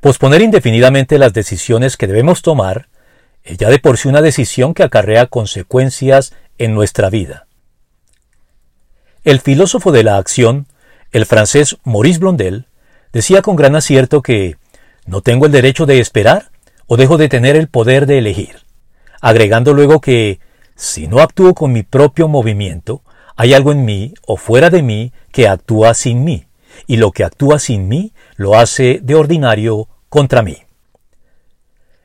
Posponer indefinidamente las decisiones que debemos tomar es ya de por sí una decisión que acarrea consecuencias en nuestra vida. El filósofo de la acción, el francés Maurice Blondel, decía con gran acierto que no tengo el derecho de esperar o dejo de tener el poder de elegir, agregando luego que si no actúo con mi propio movimiento, hay algo en mí o fuera de mí que actúa sin mí, y lo que actúa sin mí lo hace de ordinario contra mí.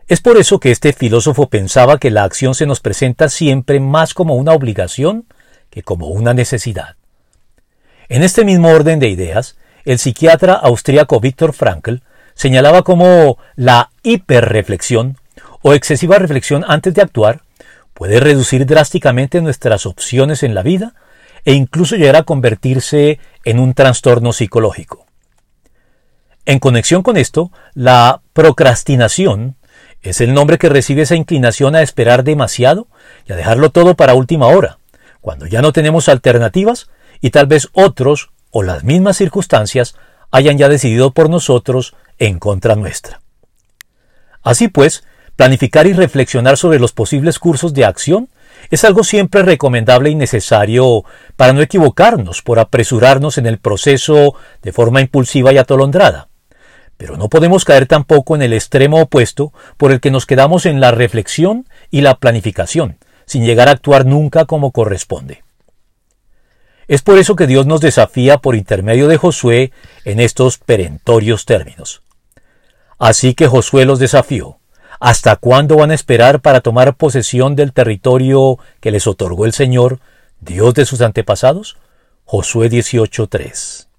Es por eso que este filósofo pensaba que la acción se nos presenta siempre más como una obligación que como una necesidad. En este mismo orden de ideas, el psiquiatra austríaco Viktor Frankl señalaba como la hiperreflexión o excesiva reflexión antes de actuar puede reducir drásticamente nuestras opciones en la vida e incluso llegar a convertirse en un trastorno psicológico. En conexión con esto, la procrastinación es el nombre que recibe esa inclinación a esperar demasiado y a dejarlo todo para última hora, cuando ya no tenemos alternativas y tal vez otros o las mismas circunstancias hayan ya decidido por nosotros en contra nuestra. Así pues, planificar y reflexionar sobre los posibles cursos de acción es algo siempre recomendable y necesario para no equivocarnos por apresurarnos en el proceso de forma impulsiva y atolondrada. Pero no podemos caer tampoco en el extremo opuesto por el que nos quedamos en la reflexión y la planificación, sin llegar a actuar nunca como corresponde. Es por eso que Dios nos desafía por intermedio de Josué en estos perentorios términos. Así que Josué los desafió. ¿Hasta cuándo van a esperar para tomar posesión del territorio que les otorgó el Señor, Dios de sus antepasados? Josué 18:3.